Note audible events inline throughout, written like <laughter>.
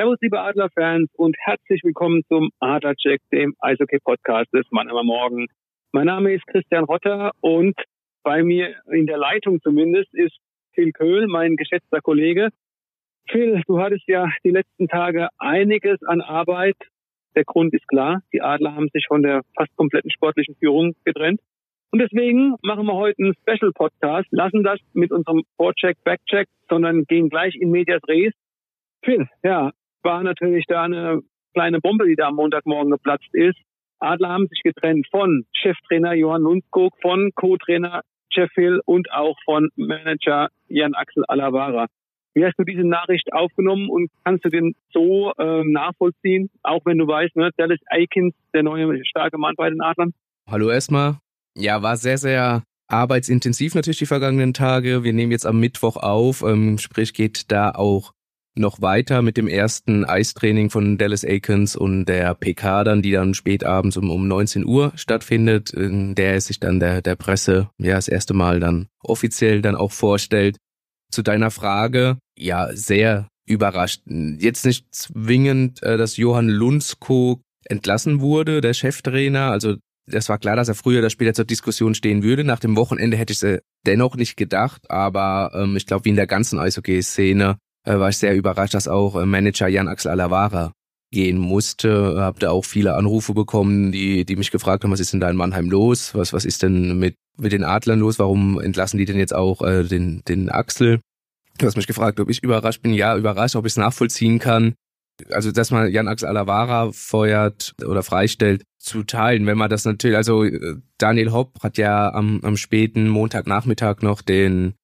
Servus, liebe Adlerfans und herzlich willkommen zum Adlercheck, dem Eishockey-Podcast des Mannheimer Morgen. Mein Name ist Christian Rotter und bei mir in der Leitung zumindest ist Phil Köhl, mein geschätzter Kollege. Phil, du hattest ja die letzten Tage einiges an Arbeit. Der Grund ist klar, die Adler haben sich von der fast kompletten sportlichen Führung getrennt. Und deswegen machen wir heute einen Special Podcast, lassen das mit unserem Vorcheck, Backcheck, sondern gehen gleich in Medias Res. Phil, ja, war natürlich da eine kleine Bombe, die da am Montagmorgen geplatzt ist. Adler haben sich getrennt von Cheftrainer Johann Lundskog, von Co-Trainer Jeff Hill und auch von Manager Jan Axel Alavara. Wie hast du diese Nachricht aufgenommen und kannst du den so äh, nachvollziehen, auch wenn du weißt, ne, Dallas Aikens, der neue starke Mann bei den Adlern? Hallo erstmal. Ja, war sehr, sehr arbeitsintensiv natürlich die vergangenen Tage. Wir nehmen jetzt am Mittwoch auf, ähm, sprich geht da auch noch weiter mit dem ersten Eistraining von Dallas Aikens und der PK dann, die dann spät abends um, um 19 Uhr stattfindet, in der es sich dann der, der Presse ja das erste Mal dann offiziell dann auch vorstellt. Zu deiner Frage, ja, sehr überrascht. Jetzt nicht zwingend, äh, dass Johann Lundskog entlassen wurde, der Cheftrainer. Also das war klar, dass er früher oder später zur Diskussion stehen würde. Nach dem Wochenende hätte ich es dennoch nicht gedacht, aber ähm, ich glaube, wie in der ganzen Eishockey-Szene äh, war ich sehr überrascht, dass auch äh, Manager Jan-Axel Alavara gehen musste. Hab da auch viele Anrufe bekommen, die, die mich gefragt haben, was ist denn da in Mannheim los? Was, was ist denn mit, mit den Adlern los? Warum entlassen die denn jetzt auch äh, den, den Axel? Du hast mich gefragt, ob ich überrascht bin. Ja, überrascht, ob ich es nachvollziehen kann. Also, dass man Jan-Axel Alavara feuert oder freistellt, zu teilen. Wenn man das natürlich, also äh, Daniel Hopp hat ja am, am späten Montagnachmittag noch den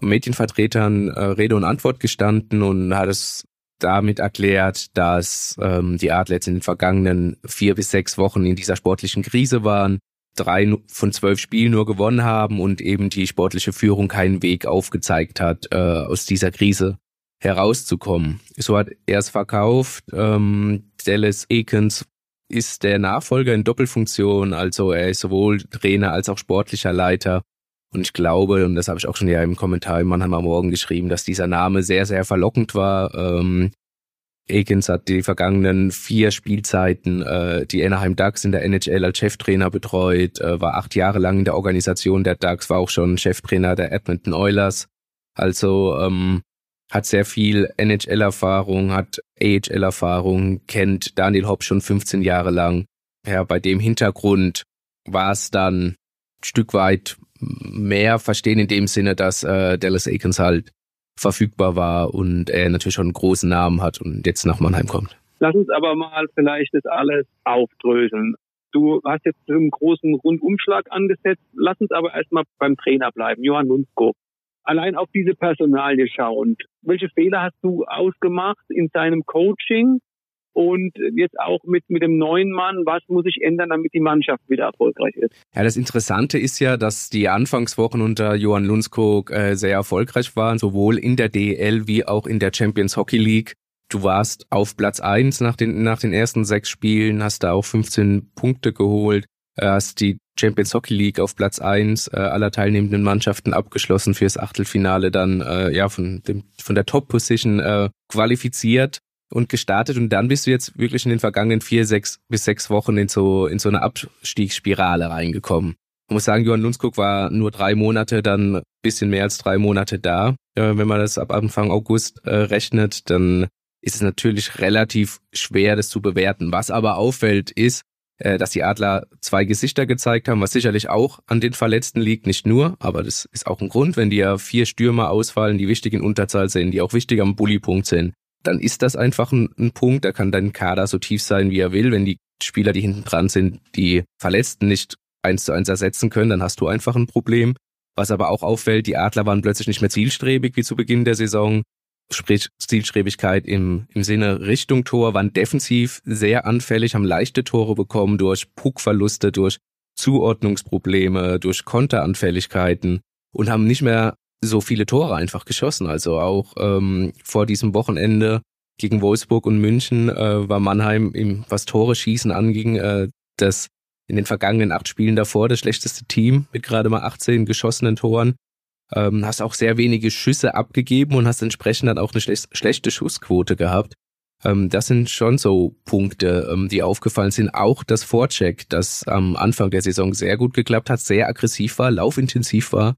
Medienvertretern äh, Rede und Antwort gestanden und hat es damit erklärt, dass ähm, die Adlets in den vergangenen vier bis sechs Wochen in dieser sportlichen Krise waren, drei von zwölf Spielen nur gewonnen haben und eben die sportliche Führung keinen Weg aufgezeigt hat, äh, aus dieser Krise herauszukommen. So hat er es verkauft. Ähm, Dallas Akins ist der Nachfolger in Doppelfunktion, also er ist sowohl Trainer als auch sportlicher Leiter und ich glaube, und das habe ich auch schon ja im Kommentar im Mannheimer Morgen geschrieben, dass dieser Name sehr, sehr verlockend war. Ähm, Akins hat die vergangenen vier Spielzeiten äh, die Anaheim Ducks in der NHL als Cheftrainer betreut, äh, war acht Jahre lang in der Organisation der Ducks, war auch schon Cheftrainer der Edmonton Oilers. Also ähm, hat sehr viel NHL-Erfahrung, hat AHL-Erfahrung, kennt Daniel Hopp schon 15 Jahre lang. Ja, bei dem Hintergrund war es dann ein Stück weit mehr verstehen in dem Sinne, dass äh, Dallas Aikens halt verfügbar war und er natürlich schon einen großen Namen hat und jetzt nach Mannheim kommt. Lass uns aber mal vielleicht das alles aufdröseln. Du hast jetzt einen großen Rundumschlag angesetzt. Lass uns aber erstmal beim Trainer bleiben, Johann Lundskog. Allein auf diese Personalie schauend. Welche Fehler hast du ausgemacht in deinem Coaching? Und jetzt auch mit, mit dem neuen Mann, was muss ich ändern, damit die Mannschaft wieder erfolgreich ist. Ja, das Interessante ist ja, dass die Anfangswochen unter Johann Lundskog äh, sehr erfolgreich waren, sowohl in der DEL wie auch in der Champions Hockey League. Du warst auf Platz eins nach den, nach den ersten sechs Spielen, hast da auch 15 Punkte geholt, äh, hast die Champions Hockey League auf Platz eins äh, aller teilnehmenden Mannschaften abgeschlossen fürs Achtelfinale dann äh, ja von dem von der Top Position äh, qualifiziert und gestartet und dann bist du jetzt wirklich in den vergangenen vier, sechs bis sechs Wochen in so, in so eine Abstiegsspirale reingekommen. Ich muss sagen, Johann Lundskog war nur drei Monate, dann bisschen mehr als drei Monate da. Äh, wenn man das ab Anfang August äh, rechnet, dann ist es natürlich relativ schwer, das zu bewerten. Was aber auffällt, ist, äh, dass die Adler zwei Gesichter gezeigt haben, was sicherlich auch an den Verletzten liegt, nicht nur, aber das ist auch ein Grund, wenn die ja vier Stürmer ausfallen, die wichtig in Unterzahl sind, die auch wichtig am Bullypunkt sind, dann ist das einfach ein, ein Punkt. Da kann dein Kader so tief sein, wie er will. Wenn die Spieler, die hinten dran sind, die Verletzten nicht eins zu eins ersetzen können, dann hast du einfach ein Problem. Was aber auch auffällt, die Adler waren plötzlich nicht mehr zielstrebig wie zu Beginn der Saison. Sprich, Zielstrebigkeit im, im Sinne Richtung Tor, waren defensiv sehr anfällig, haben leichte Tore bekommen durch Puckverluste, durch Zuordnungsprobleme, durch Konteranfälligkeiten und haben nicht mehr so viele Tore einfach geschossen. Also auch ähm, vor diesem Wochenende gegen Wolfsburg und München äh, war Mannheim, im, was Tore schießen anging, äh, das in den vergangenen acht Spielen davor das schlechteste Team mit gerade mal 18 geschossenen Toren. Ähm, hast auch sehr wenige Schüsse abgegeben und hast entsprechend dann auch eine schle schlechte Schussquote gehabt. Ähm, das sind schon so Punkte, ähm, die aufgefallen sind. Auch das Vorcheck, das am Anfang der Saison sehr gut geklappt hat, sehr aggressiv war, laufintensiv war,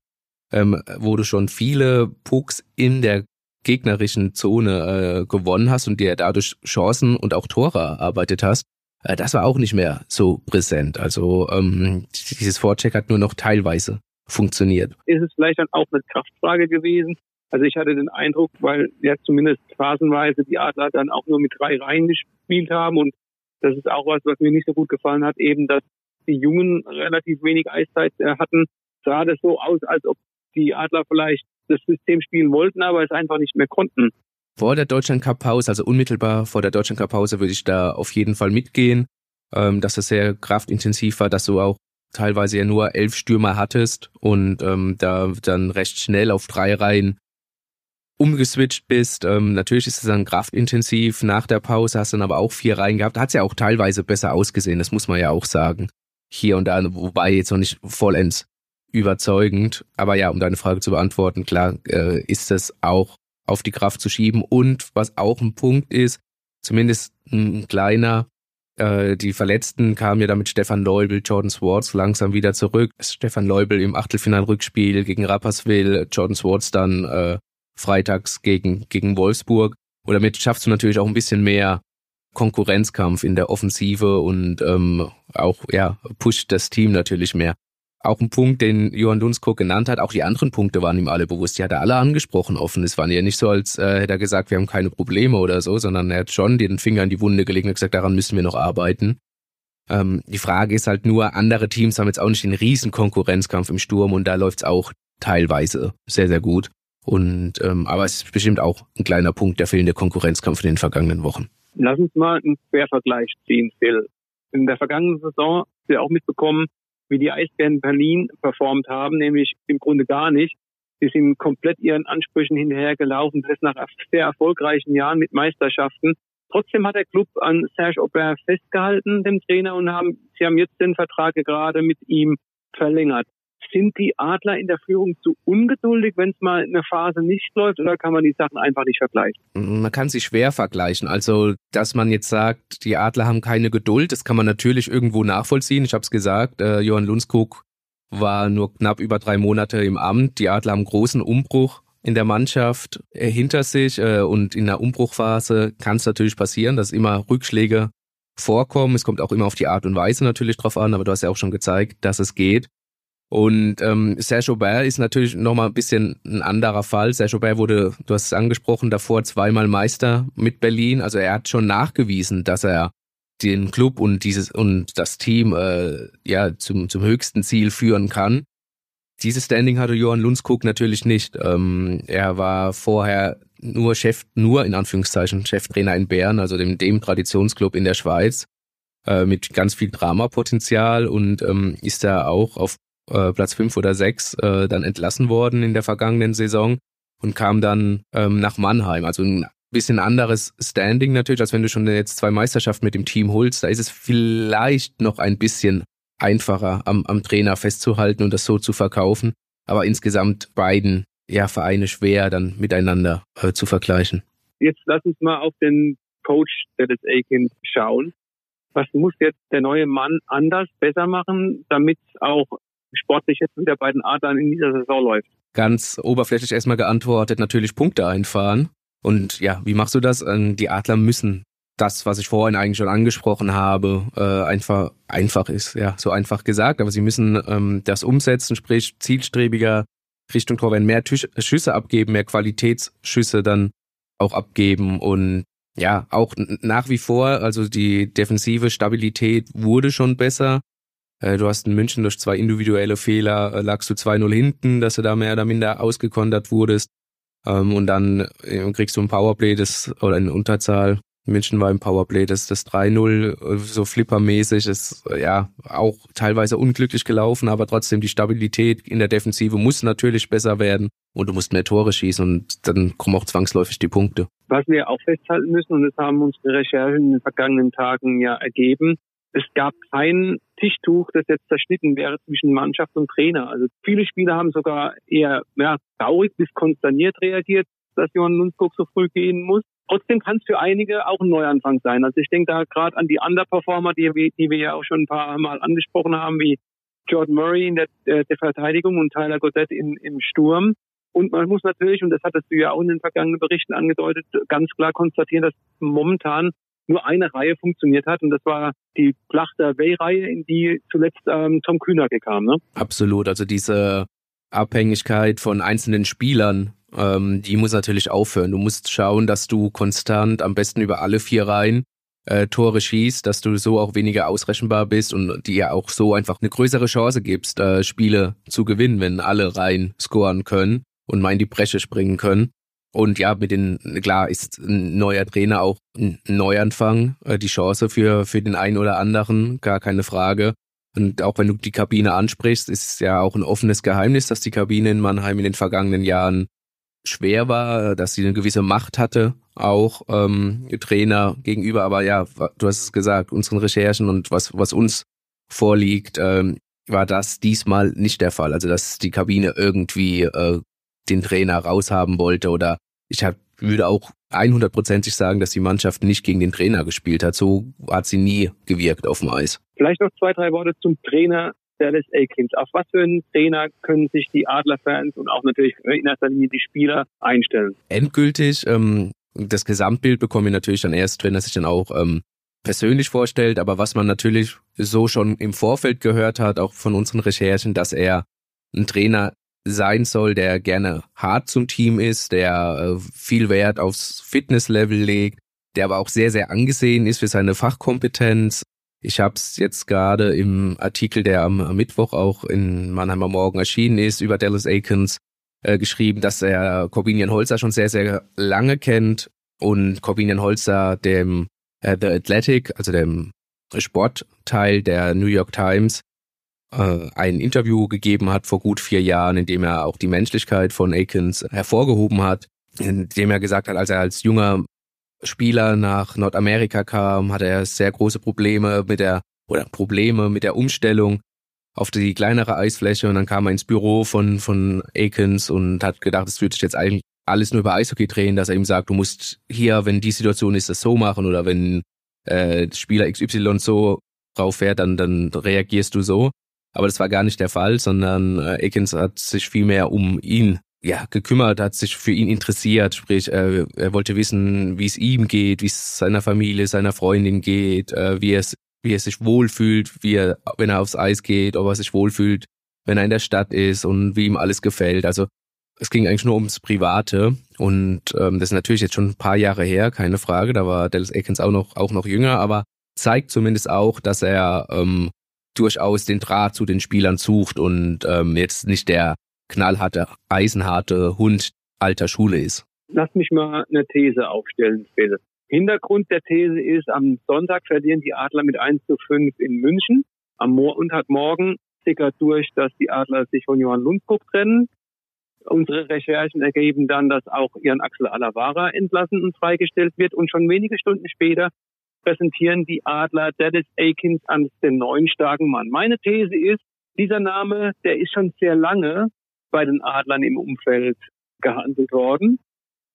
ähm, wo du schon viele Pucks in der gegnerischen Zone äh, gewonnen hast und dir dadurch Chancen und auch Tore erarbeitet hast. Äh, das war auch nicht mehr so präsent. Also ähm, dieses Vorcheck hat nur noch teilweise funktioniert. Ist es vielleicht dann auch eine Kraftfrage gewesen? Also ich hatte den Eindruck, weil ja zumindest phasenweise die Adler dann auch nur mit drei Reihen gespielt haben und das ist auch was, was mir nicht so gut gefallen hat, eben, dass die Jungen relativ wenig Eiszeit äh, hatten, sah das so aus, als ob die Adler vielleicht das System spielen wollten, aber es einfach nicht mehr konnten. Vor der Deutschland Cup Pause, also unmittelbar vor der Deutschland Cup Pause, würde ich da auf jeden Fall mitgehen, ähm, dass es sehr kraftintensiv war, dass du auch teilweise ja nur elf Stürmer hattest und ähm, da dann recht schnell auf drei Reihen umgeswitcht bist. Ähm, natürlich ist es dann kraftintensiv. Nach der Pause hast du dann aber auch vier Reihen gehabt. Hat es ja auch teilweise besser ausgesehen, das muss man ja auch sagen. Hier und da, wobei jetzt noch nicht vollends überzeugend. Aber ja, um deine Frage zu beantworten, klar äh, ist es auch auf die Kraft zu schieben. Und was auch ein Punkt ist, zumindest ein kleiner, äh, die Verletzten kamen ja damit Stefan Leubel, Jordan Swartz langsam wieder zurück. Stefan Leubel im Achtelfinal-Rückspiel gegen Rapperswil, Jordan Swartz dann äh, freitags gegen, gegen Wolfsburg. Und damit schaffst du natürlich auch ein bisschen mehr Konkurrenzkampf in der Offensive und ähm, auch ja pusht das Team natürlich mehr. Auch ein Punkt, den Johann Dunsko genannt hat, auch die anderen Punkte waren ihm alle bewusst. Die hat er alle angesprochen offen. Es war ja nicht so, als äh, hätte er gesagt, wir haben keine Probleme oder so, sondern er hat schon den Finger in die Wunde gelegt und gesagt, daran müssen wir noch arbeiten. Ähm, die Frage ist halt nur, andere Teams haben jetzt auch nicht den riesen Konkurrenzkampf im Sturm und da läuft's auch teilweise sehr, sehr gut. Und ähm, aber es ist bestimmt auch ein kleiner Punkt der fehlende Konkurrenzkampf in den vergangenen Wochen. Lass uns mal einen Quervergleich ziehen, Phil. In der vergangenen Saison wir auch mitbekommen, wie die Eisbären Berlin performt haben, nämlich im Grunde gar nicht. Sie sind komplett ihren Ansprüchen hinterhergelaufen, das nach sehr erfolgreichen Jahren mit Meisterschaften. Trotzdem hat der Club an Serge Aubert festgehalten, dem Trainer, und haben, sie haben jetzt den Vertrag gerade mit ihm verlängert. Sind die Adler in der Führung zu ungeduldig, wenn es mal eine Phase nicht läuft, oder kann man die Sachen einfach nicht vergleichen? Man kann sie schwer vergleichen. Also, dass man jetzt sagt, die Adler haben keine Geduld, das kann man natürlich irgendwo nachvollziehen. Ich habe es gesagt, äh, Johann Lundskog war nur knapp über drei Monate im Amt. Die Adler haben großen Umbruch in der Mannschaft äh, hinter sich äh, und in der Umbruchphase kann es natürlich passieren, dass immer Rückschläge vorkommen. Es kommt auch immer auf die Art und Weise natürlich drauf an, aber du hast ja auch schon gezeigt, dass es geht. Und ähm, Serge Aubert ist natürlich nochmal ein bisschen ein anderer Fall. Serge Aubert wurde, du hast es angesprochen, davor zweimal Meister mit Berlin. Also er hat schon nachgewiesen, dass er den Club und dieses und das Team äh, ja zum, zum höchsten Ziel führen kann. Dieses Standing hatte Johann Lundskog natürlich nicht. Ähm, er war vorher nur Chef, nur in Anführungszeichen Cheftrainer in Bern, also dem, dem Traditionsclub in der Schweiz, äh, mit ganz viel Dramapotenzial und ähm, ist da auch auf äh, Platz fünf oder sechs äh, dann entlassen worden in der vergangenen Saison und kam dann ähm, nach Mannheim. Also ein bisschen anderes Standing natürlich, als wenn du schon jetzt zwei Meisterschaften mit dem Team holst. Da ist es vielleicht noch ein bisschen einfacher am, am Trainer festzuhalten und das so zu verkaufen. Aber insgesamt beiden ja, Vereine schwer dann miteinander äh, zu vergleichen. Jetzt lass uns mal auf den Coach Dennis Aiken schauen. Was muss jetzt der neue Mann anders, besser machen, damit auch sportlich jetzt wieder bei den Adlern in dieser Saison läuft? Ganz oberflächlich erstmal geantwortet, natürlich Punkte einfahren. Und ja, wie machst du das? Ähm, die Adler müssen das, was ich vorhin eigentlich schon angesprochen habe, äh, einfach einfach ist, ja, so einfach gesagt. Aber sie müssen ähm, das umsetzen, sprich zielstrebiger Richtung Tor, wenn mehr Tisch, Schüsse abgeben, mehr Qualitätsschüsse dann auch abgeben und ja, auch nach wie vor, also die defensive Stabilität wurde schon besser. Äh, du hast in München durch zwei individuelle Fehler, äh, lagst du 2-0 hinten, dass du da mehr oder minder ausgekontert wurdest. Ähm, und dann äh, kriegst du ein Powerplay, das, oder eine Unterzahl. München war im Powerplay, das, das 3-0, so flippermäßig, ist ja auch teilweise unglücklich gelaufen, aber trotzdem die Stabilität in der Defensive muss natürlich besser werden und du musst mehr Tore schießen und dann kommen auch zwangsläufig die Punkte. Was wir auch festhalten müssen, und das haben unsere Recherchen in den vergangenen Tagen ja ergeben, es gab kein Tischtuch, das jetzt zerschnitten wäre zwischen Mannschaft und Trainer. Also viele Spieler haben sogar eher ja, traurig bis konsterniert reagiert, dass Johann Lundskog so früh gehen muss. Trotzdem kann es für einige auch ein Neuanfang sein. Also ich denke da gerade an die Underperformer, die, die wir ja auch schon ein paar Mal angesprochen haben, wie Jordan Murray in der, der, der Verteidigung und Tyler Goddett in, im Sturm. Und man muss natürlich, und das hattest du ja auch in den vergangenen Berichten angedeutet, ganz klar konstatieren, dass momentan nur eine Reihe funktioniert hat und das war die Plachter Way-Reihe, in die zuletzt ähm, Tom Kühnacke kam. Ne? Absolut, also diese Abhängigkeit von einzelnen Spielern, ähm, die muss natürlich aufhören. Du musst schauen, dass du konstant am besten über alle vier Reihen äh, Tore schießt, dass du so auch weniger ausrechenbar bist und dir auch so einfach eine größere Chance gibst, äh, Spiele zu gewinnen, wenn alle Reihen scoren können und mal in die Bresche springen können. Und ja, mit den, klar ist ein neuer Trainer auch ein Neuanfang, äh, die Chance für, für den einen oder anderen, gar keine Frage. Und auch wenn du die Kabine ansprichst, ist ja auch ein offenes Geheimnis, dass die Kabine in Mannheim in den vergangenen Jahren schwer war, dass sie eine gewisse Macht hatte, auch ähm, Trainer gegenüber. Aber ja, du hast es gesagt, unseren Recherchen und was, was uns vorliegt, ähm, war das diesmal nicht der Fall. Also dass die Kabine irgendwie äh, den Trainer raushaben wollte oder ich hab, würde auch 100%ig sagen, dass die Mannschaft nicht gegen den Trainer gespielt hat. So hat sie nie gewirkt auf dem Eis. Vielleicht noch zwei, drei Worte zum Trainer Dallas Aikens. Auf was für einen Trainer können sich die Adlerfans und auch natürlich in erster Linie die Spieler einstellen? Endgültig, ähm, das Gesamtbild bekommen wir natürlich dann erst, wenn er sich dann auch ähm, persönlich vorstellt. Aber was man natürlich so schon im Vorfeld gehört hat, auch von unseren Recherchen, dass er ein Trainer sein soll, der gerne hart zum Team ist, der äh, viel Wert aufs Fitnesslevel legt, der aber auch sehr, sehr angesehen ist für seine Fachkompetenz. Ich habe es jetzt gerade im Artikel, der am, Mittwoch auch in Mannheimer Morgen erschienen ist, über Dallas Aikens äh, geschrieben, dass er Corbinian Holzer schon sehr, sehr lange kennt und Corbinian Holzer dem äh, The Athletic, also dem Sportteil der New York Times, äh, ein Interview gegeben hat vor gut vier Jahren, in dem er auch die Menschlichkeit von Akins hervorgehoben hat, in dem er gesagt hat, als er als junger Spieler nach Nordamerika kam, hatte er sehr große Probleme mit der oder Probleme mit der Umstellung auf die kleinere Eisfläche und dann kam er ins Büro von von Akins und hat gedacht, es würde sich jetzt eigentlich alles nur über Eishockey drehen, dass er ihm sagt, du musst hier, wenn die Situation ist, das so machen oder wenn äh, Spieler XY so drauf fährt, dann dann reagierst du so. Aber das war gar nicht der Fall, sondern äh, Akins hat sich vielmehr um ihn ja, gekümmert, hat sich für ihn interessiert, sprich, äh, er wollte wissen, wie es ihm geht, wie es seiner Familie, seiner Freundin geht, äh, wie, es, wie er sich wohlfühlt, wie er, wenn er aufs Eis geht, ob er sich wohlfühlt, wenn er in der Stadt ist und wie ihm alles gefällt. Also es ging eigentlich nur ums Private und ähm, das ist natürlich jetzt schon ein paar Jahre her, keine Frage. Da war Dallas Akins auch noch auch noch jünger, aber zeigt zumindest auch, dass er ähm, durchaus den Draht zu den Spielern sucht und ähm, jetzt nicht der knallharte, eisenharte Hund alter Schule ist. Lass mich mal eine These aufstellen, Phil. Hintergrund der These ist, am Sonntag verlieren die Adler mit 1 zu 5 in München. Am Montagmorgen sickert durch, dass die Adler sich von Johann Lundskog trennen. Unsere Recherchen ergeben dann, dass auch Jan Axel Alavara entlassen und freigestellt wird. Und schon wenige Stunden später präsentieren die Adler Dennis Akins als den neuen starken Mann. Meine These ist, dieser Name, der ist schon sehr lange bei den Adlern im Umfeld gehandelt worden.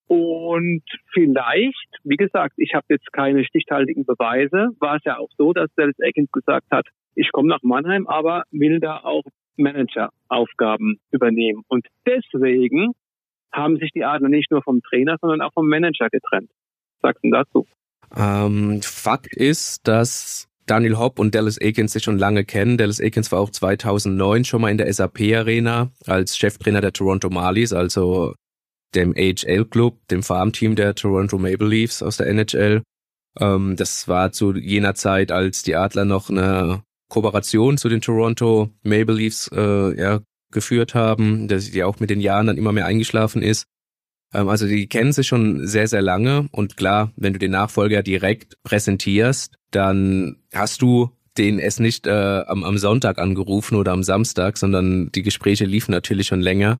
Und vielleicht, wie gesagt, ich habe jetzt keine stichhaltigen Beweise, war es ja auch so, dass Dennis Akins gesagt hat, ich komme nach Mannheim, aber will da auch Manageraufgaben übernehmen. Und deswegen haben sich die Adler nicht nur vom Trainer, sondern auch vom Manager getrennt. Was sagst du dazu? Ähm, Fakt ist, dass Daniel Hopp und Dallas Aikens sich schon lange kennen. Dallas Aikens war auch 2009 schon mal in der SAP-Arena als Cheftrainer der Toronto Marlies, also dem AHL-Club, dem Farmteam der Toronto Maple Leafs aus der NHL. Ähm, das war zu jener Zeit, als die Adler noch eine Kooperation zu den Toronto Maple Leafs äh, ja, geführt haben, dass die auch mit den Jahren dann immer mehr eingeschlafen ist. Ähm, also die kennen sich schon sehr, sehr lange und klar, wenn du den Nachfolger direkt präsentierst, dann hast du den es nicht äh, am, am Sonntag angerufen oder am Samstag, sondern die Gespräche liefen natürlich schon länger.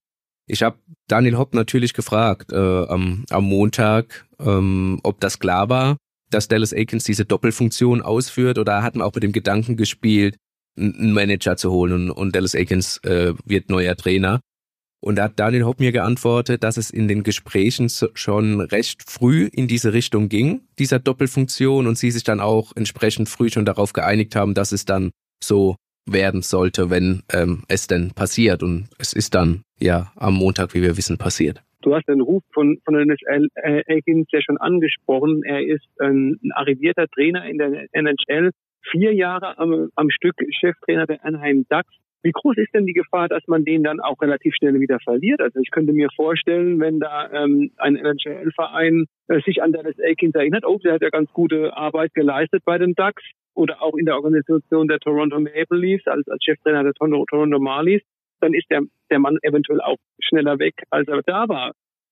Ich habe Daniel Hopp natürlich gefragt äh, am, am Montag, ähm, ob das klar war, dass Dallas Aikens diese Doppelfunktion ausführt oder hat man auch mit dem Gedanken gespielt, einen Manager zu holen und, und Dallas Aikens äh, wird neuer Trainer. Und da hat Daniel Hopp mir geantwortet, dass es in den Gesprächen schon recht früh in diese Richtung ging, dieser Doppelfunktion, und sie sich dann auch entsprechend früh schon darauf geeinigt haben, dass es dann so werden sollte, wenn ähm, es denn passiert. Und es ist dann ja am Montag, wie wir wissen, passiert. Du hast den Ruf von, von NHL äh, Aikens ja schon angesprochen. Er ist ein, arrivierter Trainer in der NHL, vier Jahre am, am Stück Cheftrainer der Anaheim Ducks wie groß ist denn die Gefahr, dass man den dann auch relativ schnell wieder verliert? Also ich könnte mir vorstellen, wenn da ähm, ein NHL-Verein äh, sich an Dallas Aikens erinnert, oh, der hat ja ganz gute Arbeit geleistet bei den Ducks oder auch in der Organisation der Toronto Maple Leafs als, als Cheftrainer der Toronto, Toronto Marlies, dann ist der, der Mann eventuell auch schneller weg, als er da war.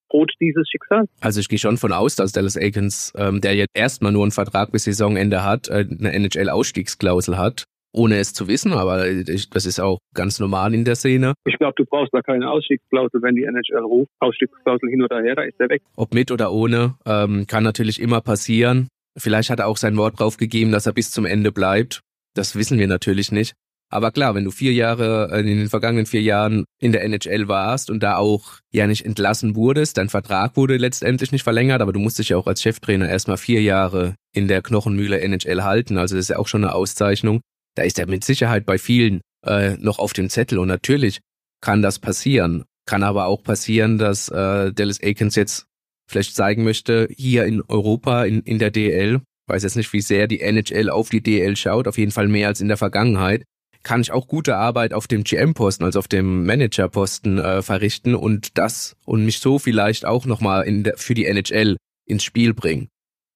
Droht dieses Schicksal? Also ich gehe schon von aus, dass Dallas Aikens, ähm, der jetzt erstmal nur einen Vertrag bis Saisonende hat, äh, eine NHL-Ausstiegsklausel hat ohne es zu wissen, aber das ist auch ganz normal in der Szene. Ich glaube, du brauchst da keine Ausstiegsklausel, wenn die NHL ruft. Ausstiegsklausel hin oder her, da ist er weg. Ob mit oder ohne, ähm, kann natürlich immer passieren. Vielleicht hat er auch sein Wort drauf gegeben, dass er bis zum Ende bleibt. Das wissen wir natürlich nicht. Aber klar, wenn du vier Jahre, äh, in den vergangenen vier Jahren in der NHL warst und da auch ja nicht entlassen wurdest, dein Vertrag wurde letztendlich nicht verlängert, aber du musst dich ja auch als Cheftrainer erstmal vier Jahre in der Knochenmühle NHL halten. Also das ist ja auch schon eine Auszeichnung da ist er mit Sicherheit bei vielen äh, noch auf dem Zettel. Und natürlich kann das passieren. Kann aber auch passieren, dass äh, Dallas Aikens jetzt vielleicht zeigen möchte, hier in Europa, in, in der DL, weiß jetzt nicht, wie sehr die NHL auf die DL schaut, auf jeden Fall mehr als in der Vergangenheit, kann ich auch gute Arbeit auf dem GM-Posten, also auf dem Manager-Posten äh, verrichten und das und mich so vielleicht auch nochmal für die NHL ins Spiel bringen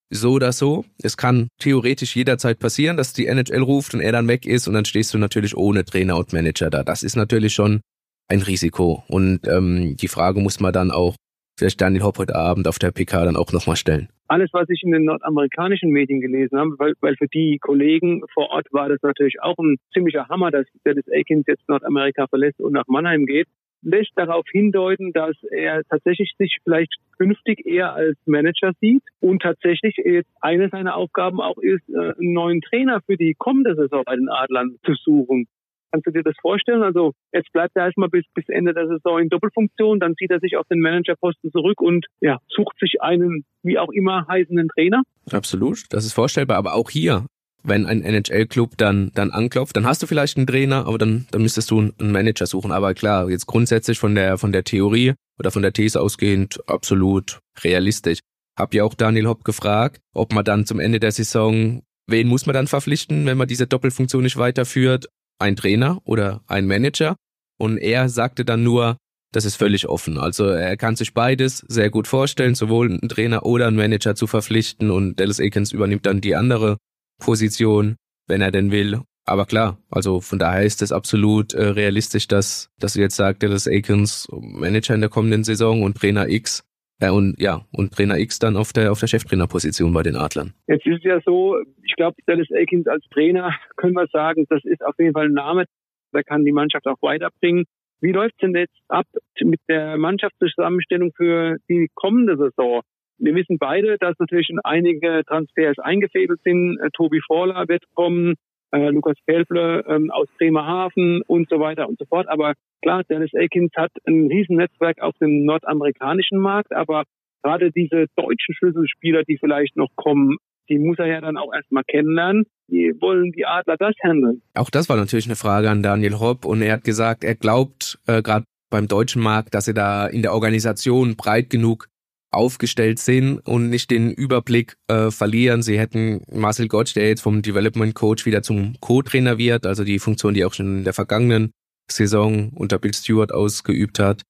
so oder so. Es kann theoretisch jederzeit passieren, dass die NHL ruft und er dann weg ist und dann stehst du natürlich ohne Trainer und Manager da. Das ist natürlich schon ein Risiko. Und ähm, die Frage muss man dann auch vielleicht Daniel Hopp heute Abend auf der PK dann auch nochmal stellen. Alles, was ich in den nordamerikanischen Medien gelesen habe, weil, weil für die Kollegen vor Ort war das natürlich auch ein ziemlicher Hammer, dass Dennis Aikens jetzt Nordamerika verlässt und nach Mannheim geht lässt darauf hindeuten, dass er tatsächlich sich vielleicht künftig eher als Manager sieht und tatsächlich jetzt eine seiner Aufgaben auch ist, äh, einen neuen Trainer für die kommende Saison bei den Adlern zu suchen. Kannst du dir das vorstellen? Also jetzt bleibt er erstmal bis, bis Ende der Saison in Doppelfunktion, dann zieht er sich auf den Managerposten zurück und ja, sucht sich einen wie auch immer heißenden Trainer. Absolut, das ist vorstellbar, aber auch hier wenn ein NHL-Club dann, dann anklopft, dann hast du vielleicht einen Trainer, aber dann, dann müsstest du einen Manager suchen. Aber klar, jetzt grundsätzlich von der, von der Theorie oder von der These ausgehend absolut realistisch. Hab ja auch Daniel Hopp gefragt, ob man dann zum Ende der Saison, wen muss man dann verpflichten, wenn man diese Doppelfunktion nicht weiterführt? Ein Trainer oder ein Manager? Und er sagte dann nur, das ist völlig offen. Also er kann sich beides sehr gut vorstellen, sowohl einen Trainer oder einen Manager zu verpflichten und Dallas Aikens übernimmt dann die andere Position, wenn er denn will. Aber klar, also von daher ist es absolut äh, realistisch, dass, dass du jetzt sagst, dass Akins Manager in der kommenden Saison und Trainer X äh, und ja, und Trainer X dann auf der auf der Cheftrainerposition bei den Adlern. Jetzt ist es ja so, ich glaube, Dallas Akins als Trainer, <laughs> können wir sagen, das ist auf jeden Fall ein Name, der kann die Mannschaft auch weiterbringen. Wie läuft es denn jetzt ab mit der Mannschaftszusammenstellung für die kommende Saison? Wir wissen beide, dass natürlich schon einige Transfers eingefädelt sind. Äh, Tobi Vorler wird kommen, äh, Lukas Pelfle ähm, aus Bremerhaven und so weiter und so fort. Aber klar, Dennis Akins hat ein Riesennetzwerk auf dem nordamerikanischen Markt, aber gerade diese deutschen Schlüsselspieler, die vielleicht noch kommen, die muss er ja dann auch erstmal kennenlernen. Wie wollen die Adler das handeln? Auch das war natürlich eine Frage an Daniel Hopp und er hat gesagt, er glaubt äh, gerade beim deutschen Markt, dass er da in der Organisation breit genug aufgestellt sind und nicht den Überblick äh, verlieren. Sie hätten Marcel Gottsch, der jetzt vom Development Coach wieder zum Co-Trainer wird, also die Funktion, die auch schon in der vergangenen Saison unter Bill Stewart ausgeübt hat,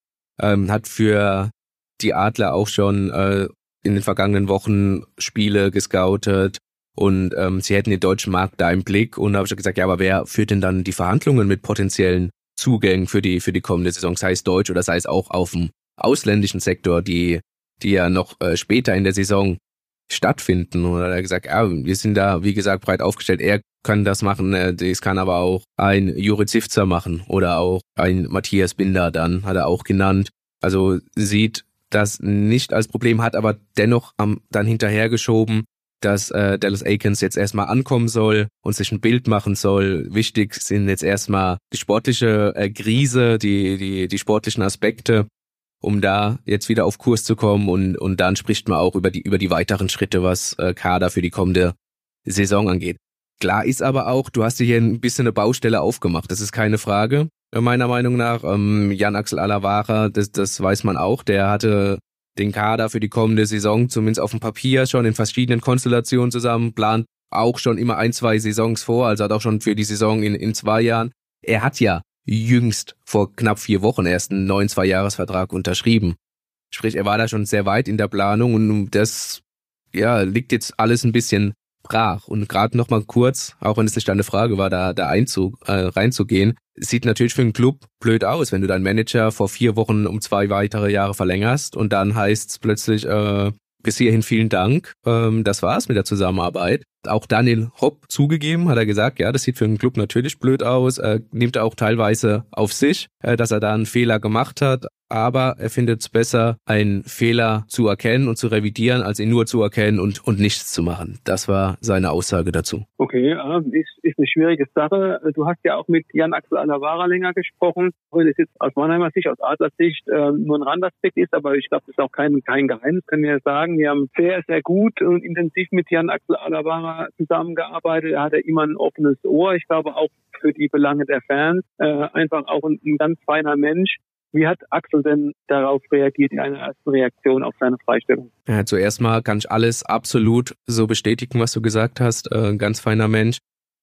ähm, hat für die Adler auch schon äh, in den vergangenen Wochen Spiele gescoutet und ähm, sie hätten den deutschen Markt da im Blick und da habe ich gesagt, ja, aber wer führt denn dann die Verhandlungen mit potenziellen Zugängen für die für die kommende Saison, sei es deutsch oder sei es auch auf dem ausländischen Sektor, die die ja noch äh, später in der Saison stattfinden. Und er hat gesagt, ja, wir sind da, wie gesagt, breit aufgestellt. Er kann das machen, äh, das kann aber auch ein Juri Zivzer machen oder auch ein Matthias Binder dann, hat er auch genannt. Also sieht das nicht als Problem, hat aber dennoch am, dann hinterhergeschoben, dass äh, Dallas Aikens jetzt erstmal ankommen soll und sich ein Bild machen soll. Wichtig sind jetzt erstmal die sportliche äh, Krise, die, die, die sportlichen Aspekte, um da jetzt wieder auf Kurs zu kommen und, und dann spricht man auch über die, über die weiteren Schritte, was äh, Kader für die kommende Saison angeht. Klar ist aber auch, du hast dir hier ein bisschen eine Baustelle aufgemacht, das ist keine Frage, äh, meiner Meinung nach. Ähm, Jan-Axel Alavara, das, das weiß man auch, der hatte den Kader für die kommende Saison zumindest auf dem Papier schon in verschiedenen Konstellationen zusammen, plant auch schon immer ein, zwei Saisons vor, also hat auch schon für die Saison in, in zwei Jahren. Er hat ja jüngst vor knapp vier Wochen erst einen neuen Zweijahresvertrag unterschrieben. Sprich, er war da schon sehr weit in der Planung und das ja, liegt jetzt alles ein bisschen brach. Und gerade noch mal kurz, auch wenn es nicht deine Frage war, da, da Einzug, äh, reinzugehen, sieht natürlich für einen Club blöd aus, wenn du deinen Manager vor vier Wochen um zwei weitere Jahre verlängerst und dann heißt es plötzlich, äh, bis hierhin vielen Dank, ähm, das war's mit der Zusammenarbeit. Auch Daniel Hopp zugegeben, hat er gesagt, ja, das sieht für einen Club natürlich blöd aus, äh, nimmt er auch teilweise auf sich, äh, dass er da einen Fehler gemacht hat, aber er findet es besser, einen Fehler zu erkennen und zu revidieren, als ihn nur zu erkennen und, und nichts zu machen. Das war seine Aussage dazu. Okay, ist, ist eine schwierige Sache. Du hast ja auch mit Jan-Axel Alavara länger gesprochen, wenn es jetzt aus Mannheimer Sicht, aus Adlers Sicht äh, nur ein Randaspekt ist, aber ich glaube, das ist auch kein, kein Geheimnis, können wir sagen. Wir haben sehr, sehr gut und intensiv mit Jan-Axel Alavara zusammengearbeitet. Er hatte immer ein offenes Ohr. Ich glaube auch für die Belange der Fans. Äh, einfach auch ein, ein ganz feiner Mensch. Wie hat Axel denn darauf reagiert in einer ersten Reaktion auf seine Freistellung? Ja, zuerst mal kann ich alles absolut so bestätigen, was du gesagt hast. Äh, ein ganz feiner Mensch.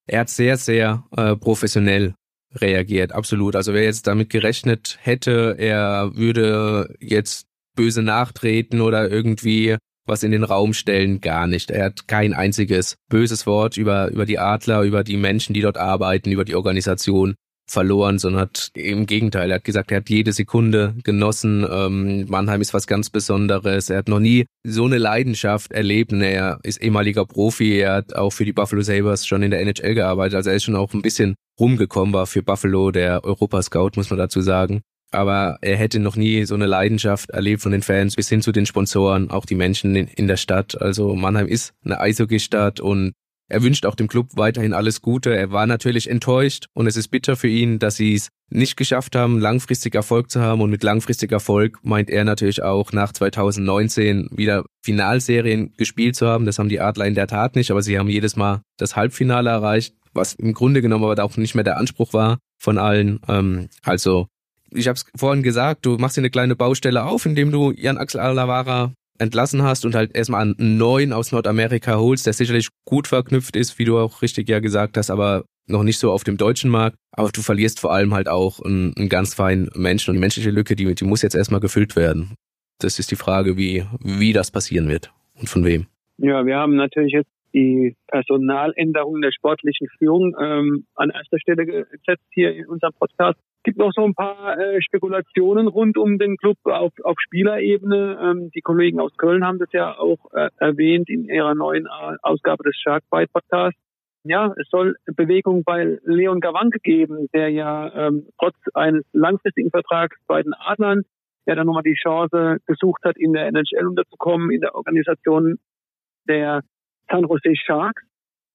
Er hat sehr, sehr äh, professionell reagiert, absolut. Also wer jetzt damit gerechnet hätte, er würde jetzt böse nachtreten oder irgendwie was in den Raum stellen, gar nicht. Er hat kein einziges böses Wort über, über die Adler, über die Menschen, die dort arbeiten, über die Organisation verloren, sondern hat im Gegenteil, er hat gesagt, er hat jede Sekunde genossen. Ähm, Mannheim ist was ganz Besonderes. Er hat noch nie so eine Leidenschaft erlebt. Er ist ehemaliger Profi. Er hat auch für die Buffalo Sabres schon in der NHL gearbeitet. Also er ist schon auch ein bisschen rumgekommen, war für Buffalo der Europascout, muss man dazu sagen. Aber er hätte noch nie so eine Leidenschaft erlebt von den Fans bis hin zu den Sponsoren, auch die Menschen in, in der Stadt. Also Mannheim ist eine Eishockey-Stadt und er wünscht auch dem Club weiterhin alles Gute. Er war natürlich enttäuscht und es ist bitter für ihn, dass sie es nicht geschafft haben, langfristig Erfolg zu haben. Und mit langfristig Erfolg meint er natürlich auch nach 2019 wieder Finalserien gespielt zu haben. Das haben die Adler in der Tat nicht, aber sie haben jedes Mal das Halbfinale erreicht, was im Grunde genommen aber auch nicht mehr der Anspruch war von allen. Ähm, also ich habe es vorhin gesagt, du machst dir eine kleine Baustelle auf, indem du Jan Axel Alavara entlassen hast und halt erstmal einen neuen aus Nordamerika holst, der sicherlich gut verknüpft ist, wie du auch richtig ja gesagt hast, aber noch nicht so auf dem deutschen Markt. Aber du verlierst vor allem halt auch einen, einen ganz feinen Menschen und die menschliche Lücke, die, die muss jetzt erstmal gefüllt werden. Das ist die Frage, wie, wie das passieren wird und von wem. Ja, wir haben natürlich jetzt die Personaländerung der sportlichen Führung ähm, an erster Stelle gesetzt hier in unserem Podcast gibt noch so ein paar äh, Spekulationen rund um den Club auf, auf Spielerebene. Ähm, die Kollegen aus Köln haben das ja auch äh, erwähnt in ihrer neuen äh, Ausgabe des Sharkbite Podcasts. Ja, es soll Bewegung bei Leon Gawanke geben, der ja ähm, trotz eines langfristigen Vertrags bei den Adlern ja dann nochmal die Chance gesucht hat, in der NHL unterzukommen, in der Organisation der San Jose Sharks.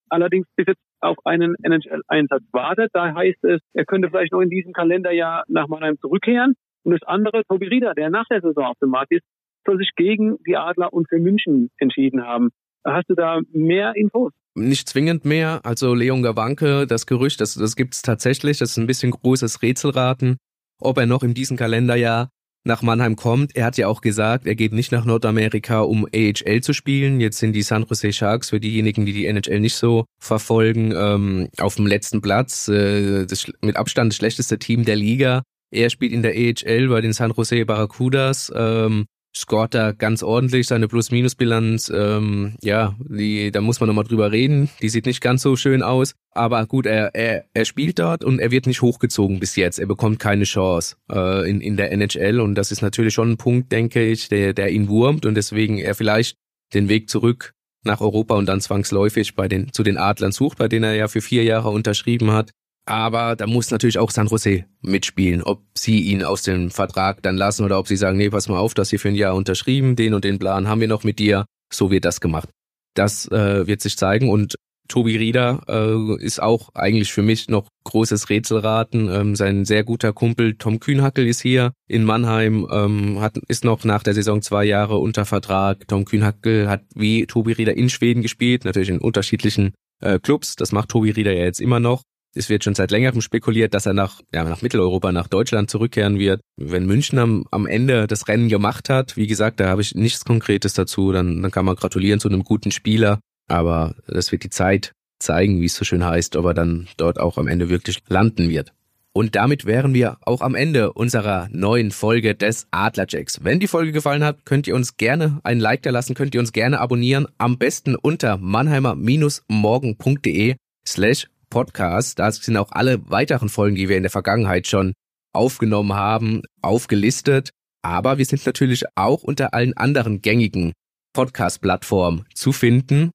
Allerdings bis jetzt auf einen NHL-Einsatz wartet. Da heißt es, er könnte vielleicht noch in diesem Kalenderjahr nach Mannheim zurückkehren. Und das andere, Tobi Rieder, der nach der Saison auf dem Markt ist, soll sich gegen die Adler und für München entschieden haben. Hast du da mehr Infos? Nicht zwingend mehr. Also Leon Gawanke, das Gerücht, das, das gibt es tatsächlich. Das ist ein bisschen großes Rätselraten, ob er noch in diesem Kalenderjahr nach Mannheim kommt. Er hat ja auch gesagt, er geht nicht nach Nordamerika, um AHL zu spielen. Jetzt sind die San Jose Sharks für diejenigen, die die NHL nicht so verfolgen, ähm, auf dem letzten Platz. Äh, das mit Abstand das schlechteste Team der Liga. Er spielt in der AHL bei den San Jose Barracudas. Ähm, scoret da ganz ordentlich seine Plus-Minus-Bilanz. Ähm, ja, die, da muss man nochmal drüber reden. Die sieht nicht ganz so schön aus. Aber gut, er, er, er spielt dort und er wird nicht hochgezogen bis jetzt. Er bekommt keine Chance äh, in, in der NHL. Und das ist natürlich schon ein Punkt, denke ich, der, der ihn wurmt und deswegen er vielleicht den Weg zurück nach Europa und dann zwangsläufig bei den, zu den Adlern sucht, bei denen er ja für vier Jahre unterschrieben hat. Aber da muss natürlich auch San Jose mitspielen, ob sie ihn aus dem Vertrag dann lassen oder ob sie sagen, nee, pass mal auf, das hier für ein Jahr unterschrieben, den und den Plan haben wir noch mit dir, so wird das gemacht. Das äh, wird sich zeigen und Tobi Rieder äh, ist auch eigentlich für mich noch großes Rätselraten. Ähm, sein sehr guter Kumpel Tom Kühnhackel ist hier in Mannheim, ähm, hat, ist noch nach der Saison zwei Jahre unter Vertrag. Tom Kühnhackel hat wie Tobi Rieder in Schweden gespielt, natürlich in unterschiedlichen äh, Clubs. Das macht Tobi Rieder ja jetzt immer noch. Es wird schon seit längerem spekuliert, dass er nach, ja, nach Mitteleuropa, nach Deutschland zurückkehren wird. Wenn München am, am Ende das Rennen gemacht hat, wie gesagt, da habe ich nichts Konkretes dazu, dann, dann kann man gratulieren zu einem guten Spieler. Aber das wird die Zeit zeigen, wie es so schön heißt, ob er dann dort auch am Ende wirklich landen wird. Und damit wären wir auch am Ende unserer neuen Folge des Adlerjacks. Wenn die Folge gefallen hat, könnt ihr uns gerne ein Like da lassen, könnt ihr uns gerne abonnieren. Am besten unter mannheimer-morgen.de slash podcast. Da sind auch alle weiteren Folgen, die wir in der Vergangenheit schon aufgenommen haben, aufgelistet. Aber wir sind natürlich auch unter allen anderen gängigen Podcast-Plattformen zu finden.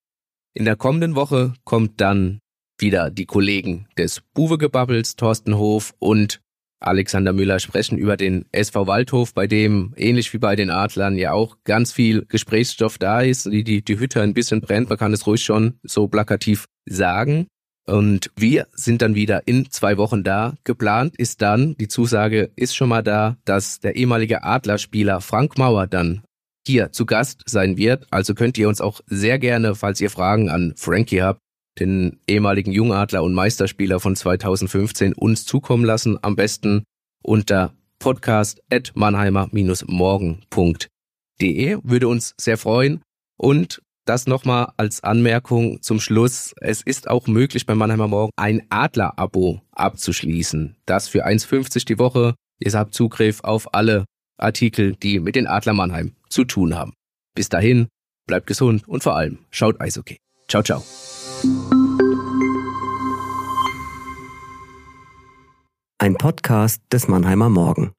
In der kommenden Woche kommt dann wieder die Kollegen des Buwegebabbels, Thorsten Hof und Alexander Müller sprechen über den SV Waldhof, bei dem, ähnlich wie bei den Adlern, ja auch ganz viel Gesprächsstoff da ist, die, die, die Hütte ein bisschen brennt, man kann es ruhig schon so plakativ sagen. Und wir sind dann wieder in zwei Wochen da. Geplant ist dann, die Zusage ist schon mal da, dass der ehemalige Adlerspieler Frank Mauer dann hier zu Gast sein wird. Also könnt ihr uns auch sehr gerne, falls ihr Fragen an Frankie habt, den ehemaligen Jungadler und Meisterspieler von 2015 uns zukommen lassen. Am besten unter podcast.mannheimer-morgen.de. Würde uns sehr freuen. Und das nochmal als Anmerkung zum Schluss. Es ist auch möglich bei Mannheimer Morgen ein Adler-Abo abzuschließen. Das für 1,50 die Woche. Ihr habt Zugriff auf alle Artikel, die mit den Adler Mannheim zu tun haben. Bis dahin, bleibt gesund und vor allem schaut Eishockey. Ciao, ciao. Ein Podcast des Mannheimer Morgen.